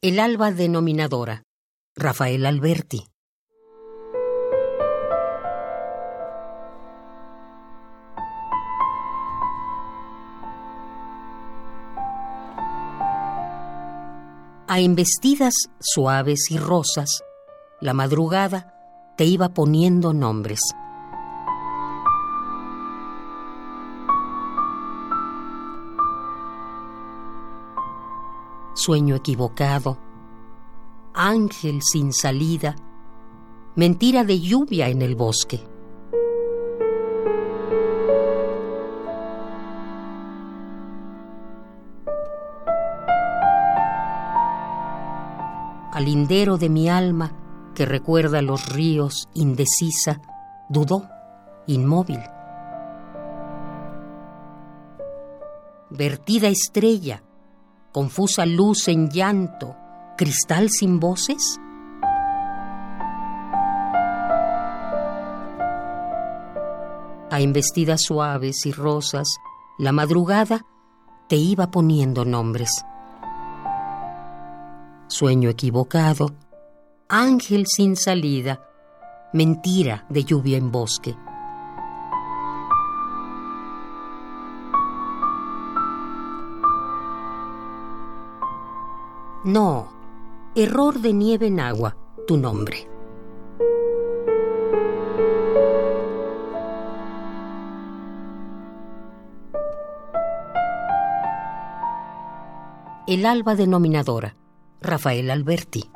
El alba denominadora. Rafael Alberti. A embestidas suaves y rosas, la madrugada te iba poniendo nombres. Sueño equivocado, ángel sin salida, mentira de lluvia en el bosque. Al lindero de mi alma, que recuerda los ríos indecisa, dudó, inmóvil. Vertida estrella, confusa luz en llanto, cristal sin voces? A embestidas suaves y rosas, la madrugada te iba poniendo nombres. Sueño equivocado, ángel sin salida, mentira de lluvia en bosque. No, Error de Nieve en Agua, tu nombre. El alba denominadora, Rafael Alberti.